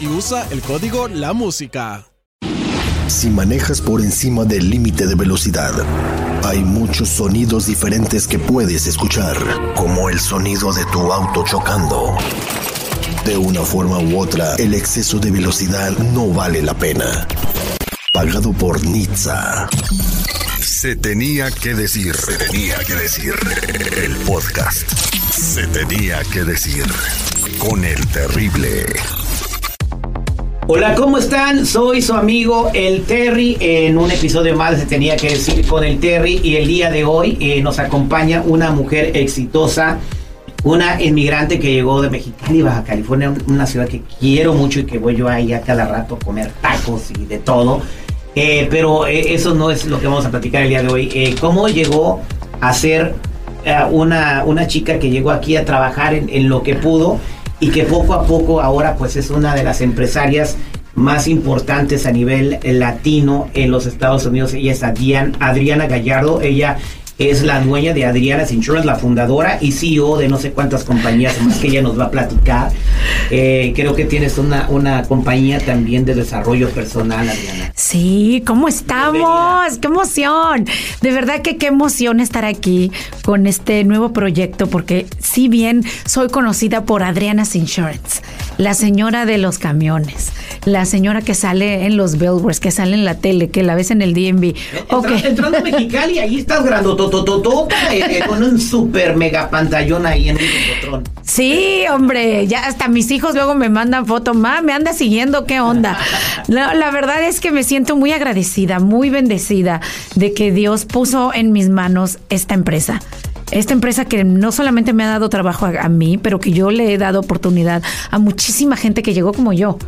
y usa el código La Música. Si manejas por encima del límite de velocidad, hay muchos sonidos diferentes que puedes escuchar, como el sonido de tu auto chocando. De una forma u otra, el exceso de velocidad no vale la pena. Pagado por Nizza. Se tenía que decir, se tenía que decir. El podcast. Se tenía que decir. Con el terrible. Hola, ¿cómo están? Soy su amigo el Terry en un episodio más Se tenía que decir con el Terry y el día de hoy eh, nos acompaña una mujer exitosa, una inmigrante que llegó de Mexicali, Baja California, una ciudad que quiero mucho y que voy yo ahí a cada rato a comer tacos y de todo. Eh, pero eh, eso no es lo que vamos a platicar el día de hoy. ¿Cómo llegó a ser una, una chica que llegó aquí a trabajar en lo que pudo y que poco a poco ahora pues es una de las empresarias más importantes a nivel latino en los Estados Unidos. Ella es Adriana Gallardo. Ella es la dueña de Adriana's Insurance, la fundadora y CEO de no sé cuántas compañías más que ella nos va a platicar. Eh, creo que tienes una, una compañía también de desarrollo personal, Adriana. Sí, ¿cómo estamos? ¡Qué emoción! De verdad que qué emoción estar aquí con este nuevo proyecto, porque si bien soy conocida por Adriana's Insurance, la señora de los camiones, la señora que sale en los billboards, que sale en la tele, que la ves en el DMV. Ok. Entra- Entrando a Mexicali, ahí estás grandotototota, eh, con un super mega pantallón ahí en un botrón. Sí, hombre, ya hasta mis hijos luego me mandan foto, ma, me anda siguiendo, ¿qué onda? La, la verdad es que me siento muy agradecida, muy bendecida de que Dios puso en mis manos esta empresa. Esta empresa que no solamente me ha dado trabajo a, a mí, pero que yo le he dado oportunidad a muchísima gente que llegó como yo,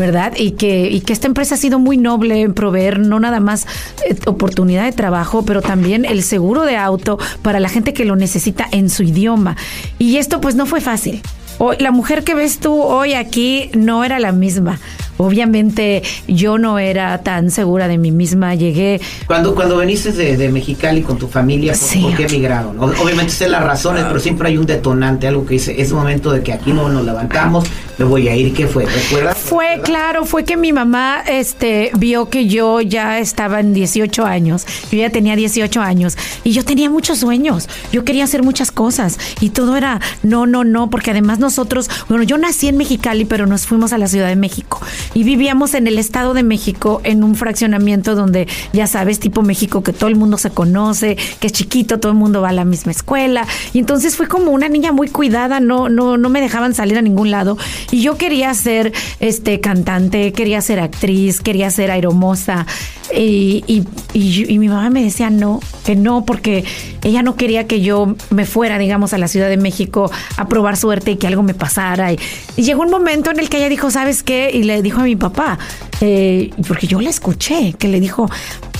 ¿verdad? Y que, y que esta empresa ha sido muy noble en proveer no nada más eh, oportunidad de trabajo, pero también el seguro de auto para la gente que lo necesita en su idioma. Y esto pues no fue fácil. Hoy, la mujer que ves tú hoy aquí no era la misma. Obviamente yo no era tan segura de mí misma. Llegué Cuando, cuando veniste de, de Mexicali con tu familia, ¿por, Sí. por qué emigraron? Obviamente sé las razones, pero siempre hay un detonante, algo que dice, es momento de que aquí no nos levantamos, me voy a ir. ¿Qué fue? ¿Recuerdas? Fue, claro, fue que mi mamá este, vio que yo ya estaba en 18 años. Yo ya tenía 18 años y yo tenía muchos sueños. Yo quería hacer muchas cosas y todo era no, no, no, porque además nosotros, bueno, yo nací en Mexicali, pero nos fuimos a la Ciudad de México y vivíamos en el Estado de México en un fraccionamiento donde, ya sabes, tipo México, que todo el mundo se conoce, que es chiquito, todo el mundo va a la misma escuela. Y entonces fui como una niña muy cuidada, no, no, no me dejaban salir a ningún lado. Y yo quería ser este cantante, quería ser actriz, quería ser aeromoza. Y, y, mi mamá me decía no, que no, porque ella no quería que yo me fuera, digamos, a la Ciudad de México a probar suerte y que algo me pasara. Y llegó un momento en el que ella dijo, ¿sabes qué? Y le dijo a mi papá, eh, porque yo la escuché, que le dijo,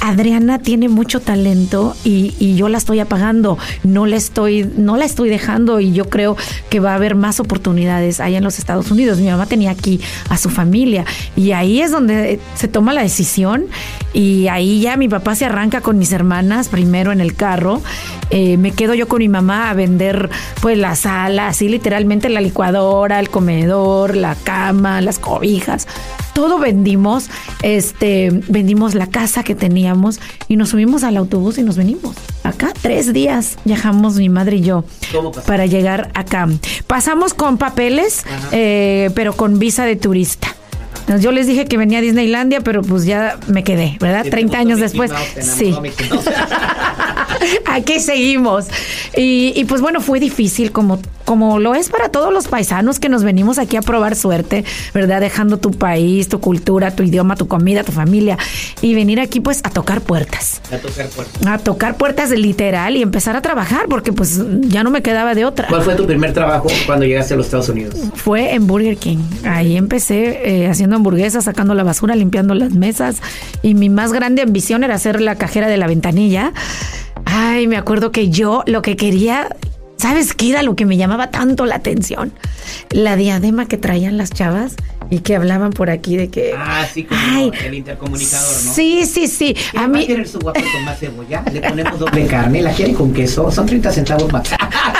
Adriana tiene mucho talento y, y yo la estoy apagando, no la estoy, no la estoy dejando y yo creo que va a haber más oportunidades allá en los Estados Unidos. Mi mamá tenía aquí a su familia y ahí es donde se toma la decisión y ahí ya mi papá se arranca con mis hermanas primero en el carro. Eh, me quedo yo con mi mamá a vender pues la sala, así literalmente la licuadora, el comedor, la cama, las cobijas todo vendimos, este, vendimos la casa que teníamos y nos subimos al autobús y nos venimos acá. Tres días viajamos mi madre y yo para llegar acá. Pasamos con papeles, eh, pero con visa de turista. Yo les dije que venía a Disneylandia, pero pues ya me quedé, ¿verdad? ¿Te 30 gustó años después. Mouse? ¿Te Sí. Aquí seguimos. Y, y, pues bueno, fue difícil como, como lo es para todos los paisanos que nos venimos aquí a probar suerte, ¿verdad? Dejando tu país, tu cultura, tu idioma, tu comida, tu familia y venir aquí pues a tocar puertas. A tocar puertas. A tocar puertas literal y empezar a trabajar porque pues ya no me quedaba de otra. ¿Cuál fue tu primer trabajo cuando llegaste a los Estados Unidos? Fue en Burger King. Ahí empecé eh, haciendo hamburguesas, sacando la basura, limpiando las mesas. Y mi más grande ambición era ser la cajera de la ventanilla. Ay, me acuerdo que yo lo que quería, ¿sabes qué era lo que me llamaba tanto la atención? La diadema que traían las chavas y que hablaban por aquí de que... Ah, sí, como Ay, el intercomunicador, ¿no? Sí, sí, sí. A mí querer su guapo con más cebolla, le ponemos doble carne, la quiere con queso, son 30 centavos más.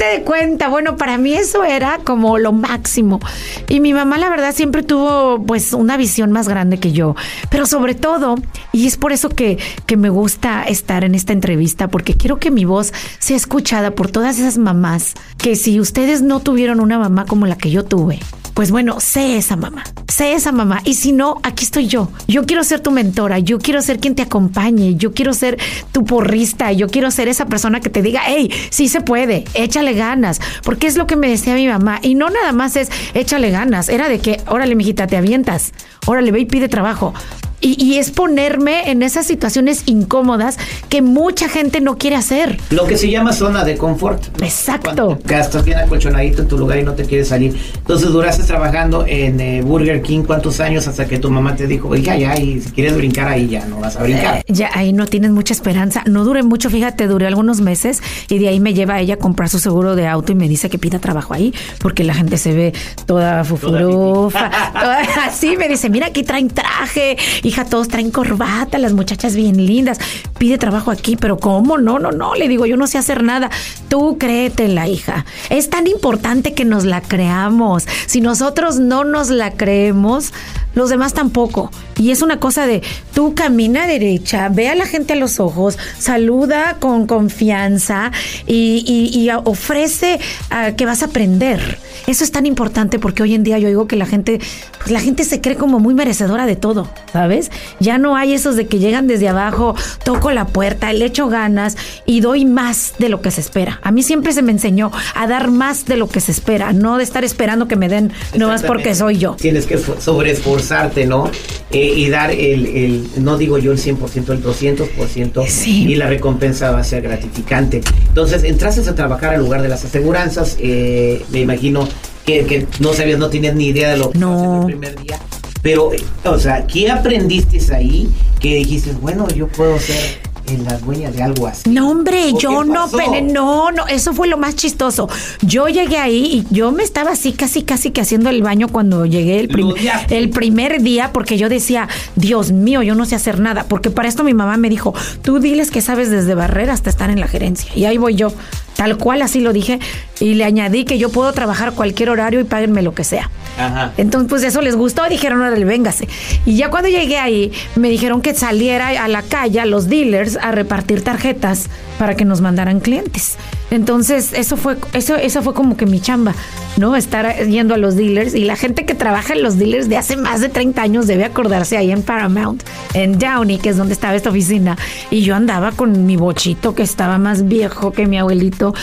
De cuenta, bueno, para mí eso era como lo máximo. Y mi mamá, la verdad, siempre tuvo pues una visión más grande que yo. Pero sobre todo, y es por eso que, que me gusta estar en esta entrevista, porque quiero que mi voz sea escuchada por todas esas mamás, que si ustedes no tuvieron una mamá como la que yo tuve, pues bueno, sé esa mamá, sé esa mamá. Y si no, aquí estoy yo. Yo quiero ser tu mentora, yo quiero ser quien te acompañe, yo quiero ser tu porrista, yo quiero ser esa persona que te diga, hey, sí se puede, échale ganas. Porque es lo que me decía mi mamá. Y no nada más es échale ganas, era de que, órale, mijita, te avientas, órale, ve y pide trabajo. Y, y, es ponerme en esas situaciones incómodas que mucha gente no quiere hacer. Lo que se llama zona de confort. Exacto. Cuando estás bien acolchonadito en tu lugar y no te quieres salir. Entonces duraste trabajando en eh, Burger King cuántos años hasta que tu mamá te dijo, oiga, ya, y si quieres brincar ahí ya no vas a brincar. Eh, ya ahí no tienes mucha esperanza. No duré mucho, fíjate, duré algunos meses y de ahí me lleva ella a comprar su seguro de auto y me dice que pida trabajo ahí porque la gente se ve toda fufurufa. toda así me dice, mira, aquí traen traje, hija, todos traen corbata, las muchachas bien lindas. Pide trabajo aquí, pero ¿cómo? No, no, no. Le digo, yo no sé hacer nada. Tú créetela, hija. Es tan importante que nos la creamos. Si nosotros no nos la creemos, los demás tampoco. Y es una cosa de tú camina derecha, ve a la gente a los ojos, saluda con confianza y, ofrece uh, que vas a aprender. Eso es tan importante porque hoy en día yo digo que la gente, pues la gente se cree como muy merecedora de todo, ¿sabes? Ya no hay esos de que llegan desde abajo, toco la puerta, le echo ganas y doy más de lo que se espera. A mí siempre se me enseñó a dar más de lo que se espera, no de estar esperando que me den nomás porque soy yo. Tienes que sobreesforzarte, ¿no? Eh, y dar el, el, no digo yo el 100%, el 200% sí. y la recompensa va a ser gratificante. Entonces, entraste a trabajar al lugar de las aseguranzas, eh, me imagino que, que, no sabías, no tenías ni idea de lo que no. el primer día. Pero, o sea, ¿qué aprendiste ahí que dijiste, bueno, yo puedo ser en las dueñas de algo así. No, hombre, yo no, pero no, no, eso fue lo más chistoso. Yo llegué ahí y yo me estaba así, casi, casi que haciendo el baño cuando llegué el, prim el primer día, porque yo decía, Dios mío, yo no sé hacer nada. Porque para esto mi mamá me dijo, tú diles que sabes desde barrer hasta estar en la gerencia. Y ahí voy yo, tal cual así lo dije. Y le añadí que yo puedo trabajar cualquier horario y páguenme lo que sea. Ajá. Entonces, pues eso les gustó dijeron, órale, véngase. Y ya cuando llegué ahí, me dijeron que saliera a la calle, a los dealers, a repartir tarjetas para que nos mandaran clientes. Entonces, eso fue, eso, eso fue como que mi chamba, ¿no? Estar yendo a los dealers. Y la gente que trabaja en los dealers de hace más de 30 años debe acordarse ahí en Paramount, en Downey, que es donde estaba esta oficina. Y yo andaba con mi bochito que estaba más viejo que mi abuelito.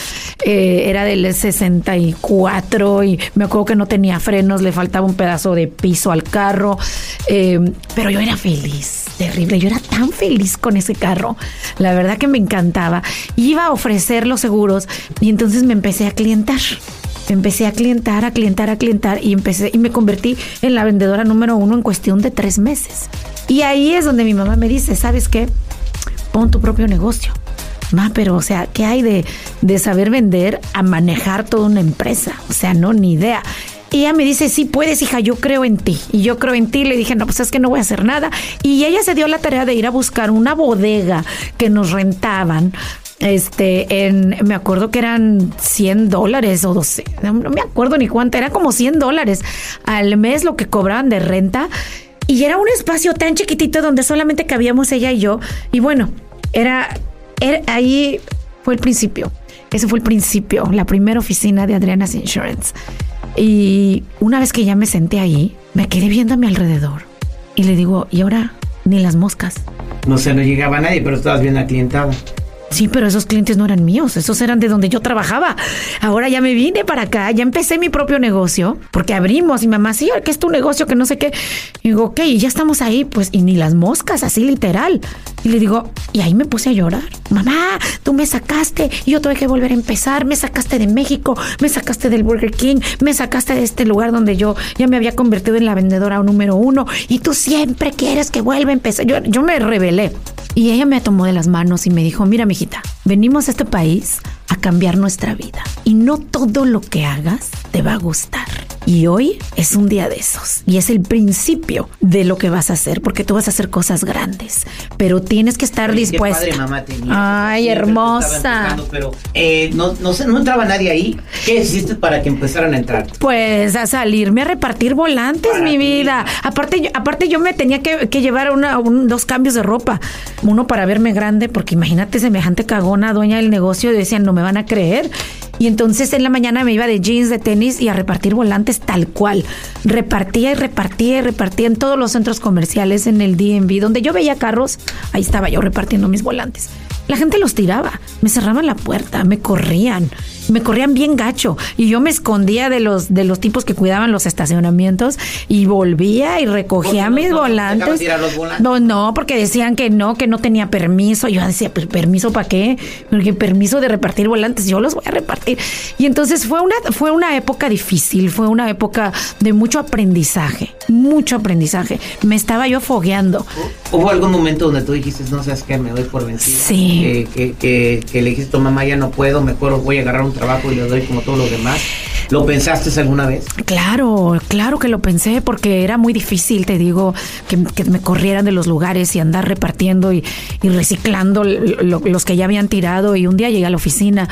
Eh, era del 64 y me acuerdo que no tenía frenos, le faltaba un pedazo de piso al carro. Eh, pero yo era feliz, terrible. Yo era tan feliz con ese carro. La verdad que me encantaba. Iba a ofrecer los seguros y entonces me empecé a clientar. Empecé a clientar, a clientar, a clientar y empecé y me convertí en la vendedora número uno en cuestión de tres meses. Y ahí es donde mi mamá me dice, ¿sabes qué? Pon tu propio negocio. Ma, pero, o sea, ¿qué hay de, de saber vender a manejar toda una empresa? O sea, no, ni idea. Ella me dice, sí puedes, hija, yo creo en ti. Y yo creo en ti. Le dije, no, pues es que no voy a hacer nada. Y ella se dio la tarea de ir a buscar una bodega que nos rentaban. Este, en, me acuerdo que eran 100 dólares o 12, no, me acuerdo ni cuánto, era como 100 dólares al mes lo que cobraban de renta. Y era un espacio tan chiquitito donde solamente cabíamos ella y yo. Y bueno, era er- ahí fue el principio. Ese fue el principio, la primera oficina de Adriana's Insurance. Y una vez que ya me senté ahí, me quedé viendo a mi alrededor. Y le digo, ¿y ahora? Ni las moscas. No sé, no llegaba nadie, pero estabas bien aclientada. Sí, pero esos clientes no eran míos, esos eran de donde yo trabajaba. Ahora ya me vine para acá, ya empecé mi propio negocio, porque abrimos y mamá, sí, ¿qué es tu negocio? Que no sé qué. Y digo, ok, ya estamos ahí, pues, y ni las moscas, así literal. Y le digo, y ahí me puse a llorar. Mamá, tú me sacaste y yo tuve que volver a empezar. Me sacaste de México, me sacaste del Burger King, me sacaste de este lugar donde yo ya me había convertido en la vendedora número uno y tú siempre quieres que vuelva a empezar. Yo, yo me rebelé. Y ella me tomó de las manos y me dijo, mira, venimos a este país a cambiar nuestra vida. Y no todo lo que hagas te va a gustar. Y hoy es un día de esos. Y es el principio de lo que vas a hacer, porque tú vas a hacer cosas grandes. Pero tienes que estar Oye, qué dispuesta. padre mamá tenías, Ay, hermosa. Pero eh, no, no, no entraba nadie ahí. ¿Qué hiciste para que empezaran a entrar? Pues a salirme a repartir volantes, Para mi ti. vida. Aparte, yo, aparte yo me tenía que, que llevar una, un- dos cambios de ropa. Uno para verme grande, porque imagínate semejante cagona, dueña del negocio, y decían, no me van a creer. Y entonces en la mañana me iba de jeans, de tenis y a repartir volantes tal cual. Repartía y repartía y repartía en todos los centros comerciales, en el DMV, donde yo veía carros, ahí estaba yo repartiendo mis volantes. La gente los tiraba, me cerraban la puerta, me corrían, me corrían bien gacho y yo me escondía de los de los tipos que cuidaban los estacionamientos y volvía y recogía ¿Por qué no- mis no volantes. los volantes? No, no, porque decían que no, que no tenía permiso. Yo decía, "¿Per- permiso para qué? Porque permiso de repartir volantes, yo los voy a repartir. Y entonces fue una fue una época difícil, fue una época de mucho aprendizaje, mucho aprendizaje. Me estaba yo fogueando. ¿Hubo algún momento donde tú dijiste, no sabes qué, me doy por vencida? Sí. Que, que, que, que le dijiste a tu mamá, ya no puedo, mejor voy a agarrar un trabajo y le doy como todos los demás. ¿Lo pensaste alguna vez? Claro, claro que lo pensé porque era muy difícil, te digo, que, que me corrieran de los lugares y andar repartiendo y, y reciclando lo- lo- los que ya habían tirado. Y un día llegué a la oficina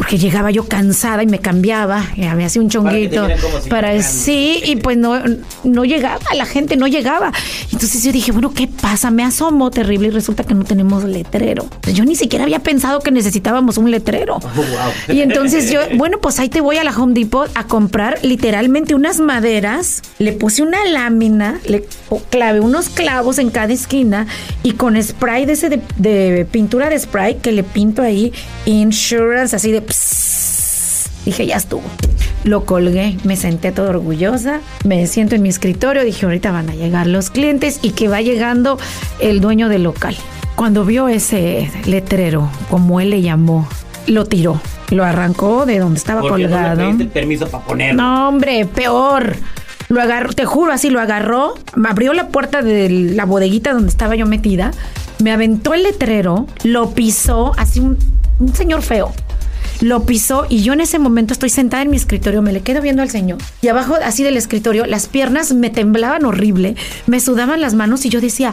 porque llegaba yo cansada y me cambiaba, y me hacía un chonguito si para fueran- sí, y pues no, no llegaba, la gente no llegaba. Entonces yo dije, bueno, ¿qué pasa? Me asomó terrible y resulta que no tenemos letrero. Yo ni siquiera había pensado que necesitábamos un letrero. Oh, wow. Y entonces yo, bueno, pues ahí te voy a la Home Depot a comprar literalmente unas maderas, le puse una lámina, le clavé unos clavos en cada esquina y con spray de ese de, de pintura de spray que le pinto ahí, insurance, así de pss, dije, ya estuvo. Lo colgué, me senté toda orgullosa, me siento en mi escritorio, dije, ahorita van a llegar los clientes y que va llegando el dueño del local. Cuando vio ese letrero, como él le llamó, lo tiró, lo arrancó de donde estaba Porque no le colgado. permiso para ponerlo. No, hombre, peor. Lo agarró, te juro, así lo agarró, me abrió la puerta de la bodeguita donde estaba yo metida, me aventó el letrero, lo pisó, así un, un señor feo. Lo pisó y yo en ese momento estoy sentada en mi escritorio, me le quedo viendo al señor. Y abajo así del escritorio, las piernas me temblaban horrible, me sudaban las manos y yo decía,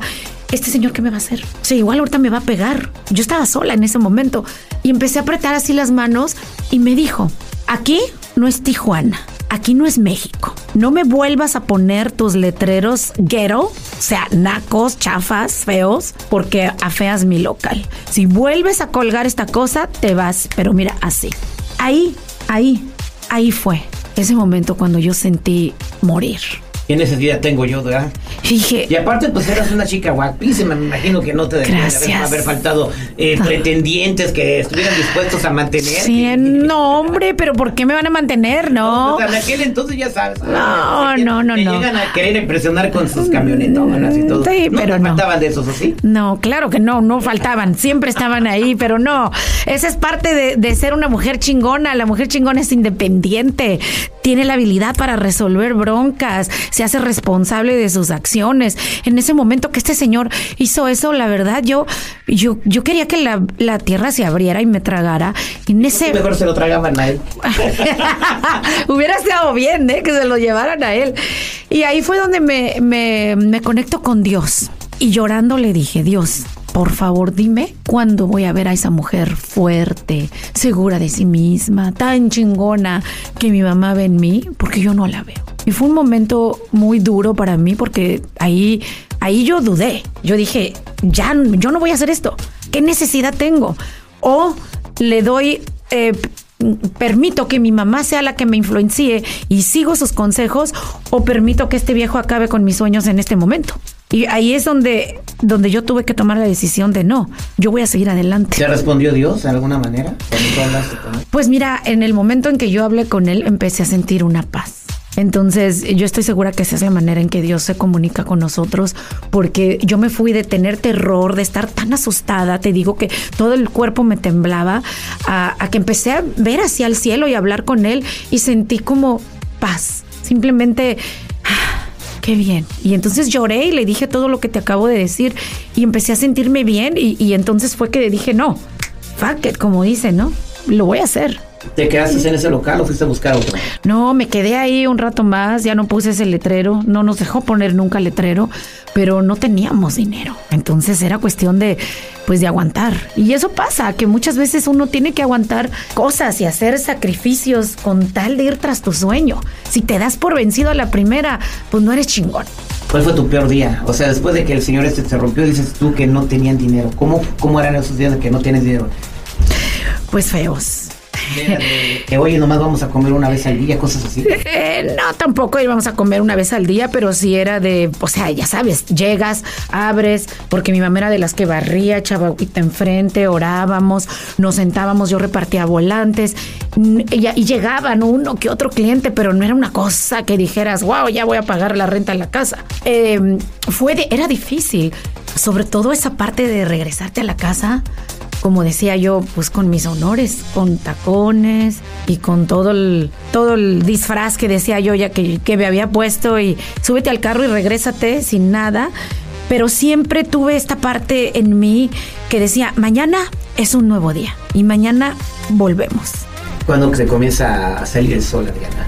¿este señor qué me va a hacer? O sea, igual ahorita me va a pegar. Yo estaba sola en ese momento y empecé a apretar así las manos y me dijo, aquí no es Tijuana. Aquí no es México. No me vuelvas a poner tus letreros ghetto, o sea, nacos, chafas, feos, porque afeas mi local. Si vuelves a colgar esta cosa, te vas. Pero mira, así. Ahí, ahí, ahí fue ese momento cuando yo sentí morir. ¿Qué necesidad tengo yo, verdad? Y dije, Y aparte, pues eras una chica guapísima, me imagino que no te deberían de haber- faltado eh, pretendientes que estuvieran dispuestos a mantener. sí, no, hombre, pero ¿por qué me van a mantener? No. Pues, en aquel entonces ya sabes. No, no, no, te no. llegan a querer impresionar con sus camionetonas y todo. Sí, no pero no. faltaban de esos, ¿o sí? No, claro que no, no faltaban, siempre estaban ahí, pero no, esa es parte de, de ser una mujer chingona, la mujer chingona es independiente, tiene la habilidad para resolver broncas, se hace responsable de sus acciones. En ese momento que este señor hizo eso, la verdad, yo, yo, yo quería que la, la tierra se abriera y me tragara. En ese... Mejor se lo tragaban a él. Hubiera estado bien, ¿eh? Que se lo llevaran a él. Y ahí fue donde me, me, me conecto con Dios. Y llorando le dije, Dios, por favor dime cuándo voy a ver a esa mujer fuerte, segura de sí misma, tan chingona que mi mamá ve en mí, porque yo no la veo. Y fue un momento muy duro para mí porque ahí, ahí yo dudé. Yo dije, ya, yo no voy a hacer esto. ¿Qué necesidad tengo? O le doy... Eh, permito que mi mamá sea la que me influencie y sigo sus consejos o permito que este viejo acabe con mis sueños en este momento. Y ahí es donde, donde yo tuve que tomar la decisión de no, yo voy a seguir adelante. ¿Te respondió Dios de alguna manera? Pues mira, en el momento en que yo hablé con él, empecé a sentir una paz. Entonces, yo estoy segura que esa es la manera en que Dios se comunica con nosotros, porque yo me fui de tener terror, de estar tan asustada, te digo que todo el cuerpo me temblaba, a, que empecé a ver hacia el cielo y hablar con Él y sentí como paz. Simplemente qué bien. Y entonces lloré y le dije todo lo que te acabo de decir y empecé a sentirme bien y, entonces fue que le dije, no, fuck it, como dice, ¿no? Lo voy a hacer. ¿Te quedaste en ese local o fuiste a buscar otro? No, me quedé ahí un rato más, ya no puse ese letrero, no nos dejó poner nunca letrero, pero no teníamos dinero. Entonces era cuestión de pues de aguantar. Y eso pasa, que muchas veces uno tiene que aguantar cosas y hacer sacrificios con tal de ir tras tu sueño. Si te das por vencido a la primera, pues no eres chingón. ¿Cuál fue tu peor día? O sea, después de que el señor este se rompió, dices tú que no tenían dinero. ¿Cómo, cómo eran esos días de que no tienes dinero? Pues feos que oye, nomás vamos a comer una vez al día, cosas así. Eh, no, tampoco íbamos a comer una vez al día, pero sí era de, o sea, ya sabes, llegas, abres, porque mi mamá era de las que barría, echaba enfrente, orábamos, nos sentábamos, yo repartía volantes y, y llegaban uno que otro cliente, pero no era una cosa que dijeras, wow, ya voy a pagar la renta en la casa. Em, fue de, era difícil, sobre todo esa parte de regresarte a la casa como decía yo, pues con mis honores, con tacones y con todo el, todo el disfraz que decía yo ya que, que me había puesto y súbete al carro y regrésate sin nada. Pero siempre tuve esta parte en mí que decía, mañana es un nuevo día y mañana volvemos. ¿Cuándo se comienza a salir el sol, Adriana?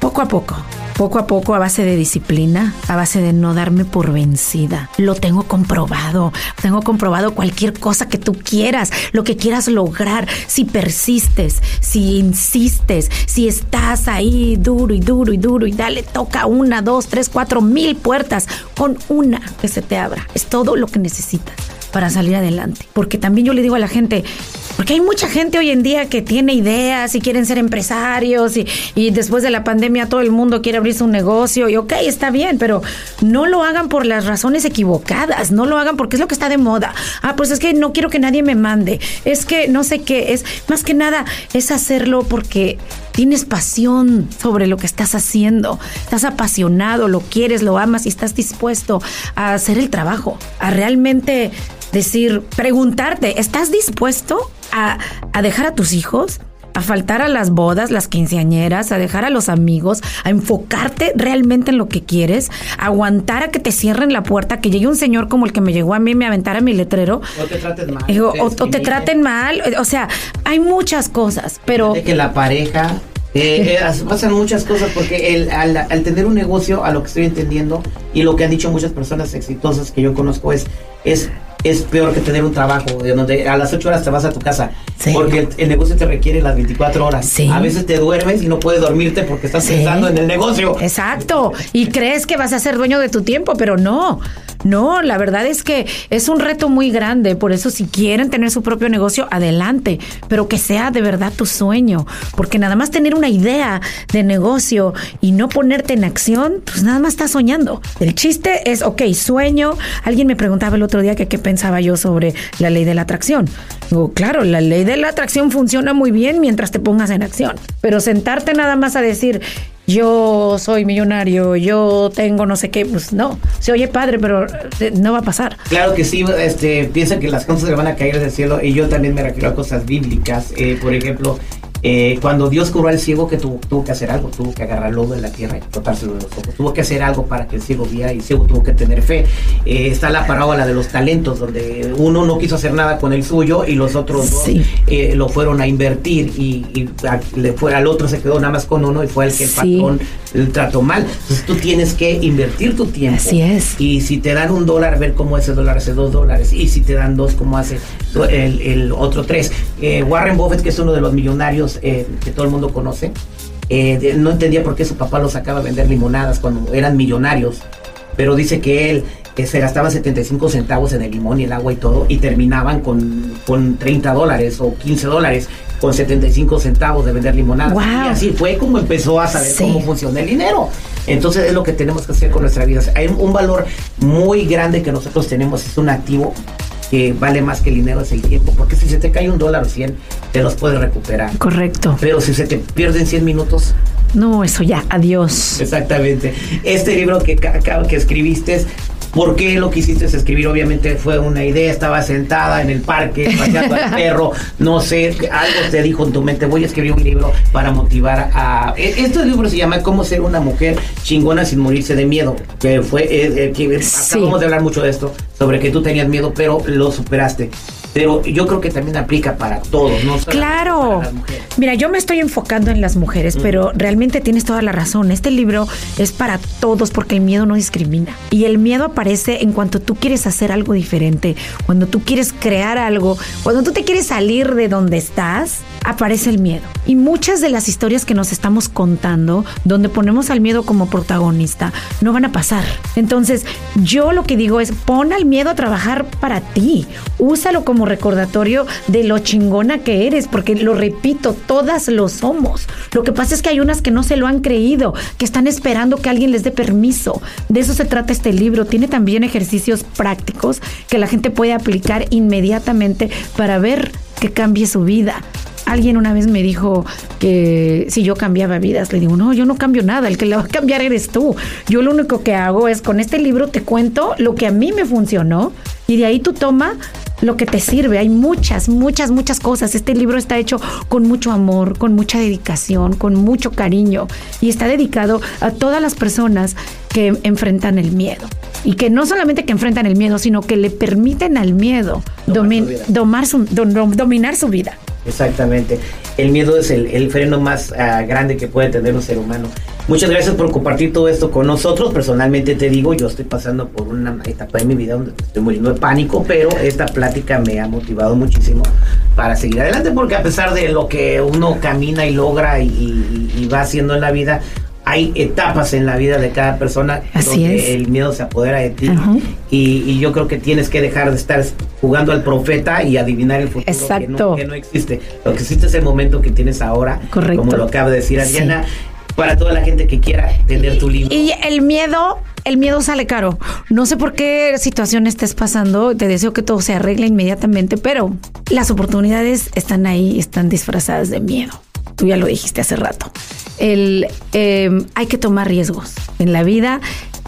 Poco a poco poco a poco a base de disciplina, a base de no darme por vencida. Lo tengo comprobado, tengo comprobado cualquier cosa que tú quieras, lo que quieras lograr, si persistes, si insistes, si estás ahí duro y duro y duro y dale, toca una, dos, tres, cuatro mil puertas con una que se te abra. Es todo lo que necesitas para salir adelante. Porque también yo le digo a la gente, porque hay mucha gente hoy en día que tiene ideas y quieren ser empresarios y, después de la pandemia todo el mundo quiere abrirse un negocio y ok, está bien, pero no lo hagan por las razones equivocadas, no lo hagan porque es lo que está de moda. Ah, pues es que no quiero que nadie me mande, es que no sé qué, es más que nada es hacerlo porque tienes pasión sobre lo que estás haciendo, estás apasionado, lo quieres, lo amas y estás dispuesto a hacer el trabajo, a realmente decir, preguntarte, ¿estás dispuesto a, dejar a tus hijos? a faltar a las bodas, las quinceañeras, a dejar a los amigos, a enfocarte realmente en lo que quieres, a aguantar a que te cierren la puerta, que llegue un señor como el que me llegó a mí, me aventara mi letrero. O te traten mal. o, te traten mal. O sea, hay muchas cosas, pero... De que la pareja eh, eh pasan muchas cosas porque el, al, al, tener un negocio, a lo que estoy entendiendo y lo que han dicho muchas personas exitosas que yo conozco es, es es peor que tener un trabajo de donde a las 8 horas te vas a tu casa. Porque el, negocio te requiere las 24 horas. A veces te duermes y no puedes dormirte porque estás pensando en el negocio. Exacto. Y crees que vas a ser dueño de tu tiempo, pero no. No, la verdad es que es un reto muy grande. Por eso, si quieren tener su propio negocio, adelante. Pero que sea de verdad tu sueño. Porque nada más tener una idea de negocio y no ponerte en acción, pues nada más estás soñando. El chiste es, ok, sueño. Alguien me preguntaba el otro día que qué pensaba yo sobre la ley de la atracción. Digo, claro, la ley de la atracción funciona muy bien mientras te pongas en acción, pero sentarte nada más a decir, yo soy millonario, yo tengo no sé qué, pues no, se oye padre, pero eh, no va a pasar. Claro que sí, este, piensan que las cosas le van a caer del cielo y yo también me refiero a cosas bíblicas, eh, por ejemplo, eh, cuando Dios curó al ciego, que tuvo, tuvo, que hacer algo, tuvo que agarrar lodo de la tierra y botárselo de los ojos, tuvo que hacer algo para que el ciego viera y el ciego tuvo que tener fe. Eh, está la parábola de los talentos, donde uno no quiso hacer nada con el suyo y los otros dos eh, lo fueron a invertir y, le fue, al otro se quedó nada más con uno y fue el que el patrón el trató mal. Entonces tú tienes que invertir tu tiempo. Así es. Y si te dan un dólar, ver cómo ese dólar hace dos dólares. Y si te dan dos, cómo hace el, el otro tres. Warren Buffett, que es uno de los millonarios eh, que todo el mundo conoce, eh, no entendía por qué su papá lo sacaba a vender limonadas cuando eran millonarios. Pero dice que él se gastaban 75 centavos en el limón y el agua y todo, y terminaban con, con 30 dólares o 15 dólares con 75 centavos de vender limonada. Wow. Y así fue como empezó a saber Sí. cómo funciona el dinero. Entonces es lo que tenemos que hacer con nuestra vida. Hay un valor muy grande que nosotros tenemos, es un activo que vale más que el dinero, es el tiempo, porque si se te cae un dólar o 100, te los puedes recuperar. Correcto. Pero si se te pierden 100 minutos, No, eso ya, adiós. Exactamente. Este libro que, que escribiste, ¿por qué lo quisiste escribir? Obviamente fue una idea, estaba sentada en el parque, paseando al perro, no sé, algo te dijo en tu mente, voy a escribir un libro para motivar a... e- Este libro se llama Cómo ser una mujer chingona sin morirse de miedo, que fue, eh, eh, que Sí. acabamos de hablar mucho de esto, sobre que tú tenías miedo, pero lo superaste. Pero yo creo que también aplica para todos, ¿no? Claro. para las mujeres. Mira, yo me estoy enfocando en las mujeres, pero realmente tienes toda la razón. Este libro es para todos porque el miedo no discrimina. Y el miedo aparece en cuanto tú quieres hacer algo diferente, cuando tú quieres crear algo, cuando tú te quieres salir de donde estás, aparece el miedo. Y muchas de las historias que nos estamos contando, donde ponemos al miedo como protagonista, no van a pasar. Entonces, yo lo que digo es, pon al miedo a trabajar para ti. Úsalo como recordatorio de lo chingona que eres, porque lo repito, todas lo somos. Lo que pasa es que hay unas que no se lo han creído, que están esperando que alguien les dé permiso. De eso se trata este libro. Tiene también ejercicios prácticos que la gente puede aplicar inmediatamente para ver que cambie su vida. Alguien una vez me dijo que si yo cambiaba vidas, le digo, no, yo no cambio nada, el que le va a cambiar eres tú. Yo lo único que hago es con este libro te cuento lo que a mí me funcionó y de ahí tú toma lo que te sirve. Hay muchas, muchas, muchas cosas. Este libro está hecho con mucho amor, con mucha dedicación, con mucho cariño y está dedicado a todas las personas que enfrentan el miedo. Y que no solamente que enfrentan el miedo, sino que le permiten al miedo Domar domin- su vida. domar su- dom- dom- dominar su vida. Exactamente. El miedo es el, freno más ah, grande que puede tener un ser humano. Muchas gracias por compartir todo esto con nosotros. Personalmente te digo, yo estoy pasando por una etapa de mi vida donde estoy muriendo de pánico, pero esta plática me ha motivado muchísimo para seguir adelante, porque a pesar de lo que uno camina y logra y va haciendo en la vida, hay etapas en la vida de cada persona Así donde es. el miedo se apodera de ti. Y, y yo creo que tienes que dejar de estar jugando al profeta y adivinar el futuro que Exacto. no, que no existe. Lo que existe es el momento que tienes ahora, Correcto. como lo acaba de decir Sí. Adriana, para toda la gente que quiera tener tu libro. Y el miedo, el miedo sale caro. No sé por qué situación estés pasando. Te deseo que todo se arregle inmediatamente, pero las oportunidades están ahí, están disfrazadas de miedo. Tú ya lo dijiste hace rato. El, eh, hay que tomar riesgos en la vida.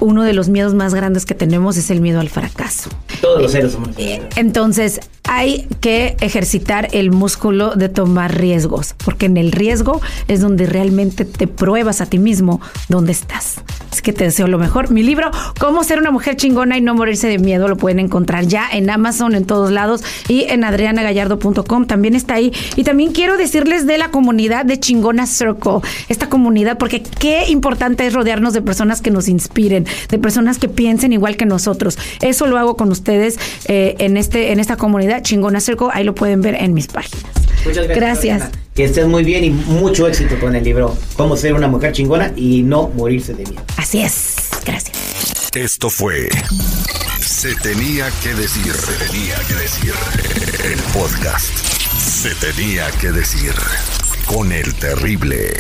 Uno de los miedos más grandes que tenemos es el miedo al fracaso. Todos los seres humanos. Entonces, hay que ejercitar el músculo de tomar riesgos, porque en el riesgo es donde realmente te pruebas a ti mismo dónde estás. Así que te deseo lo mejor. Mi libro, Cómo ser una mujer chingona y no morirse de miedo, lo pueden encontrar ya en Amazon, en todos lados y en adrianagallardo.com. También está ahí. Y también quiero decirles de la comunidad de Chingona Circle, esta comunidad, porque qué importante es rodearnos de personas que nos inspiren, de personas que piensen igual que nosotros. Eso lo hago con ustedes eh, en, este, en esta comunidad, Chingona Circle. Ahí lo pueden ver en mis páginas. Muchas gracias. Gracias. Que estés muy bien y mucho éxito con el libro Cómo ser una mujer chingona y no morirse de miedo. Así es. Gracias. Esto fue Se tenía que decir. Se tenía que decir. El podcast. Se tenía que decir. Con el terrible.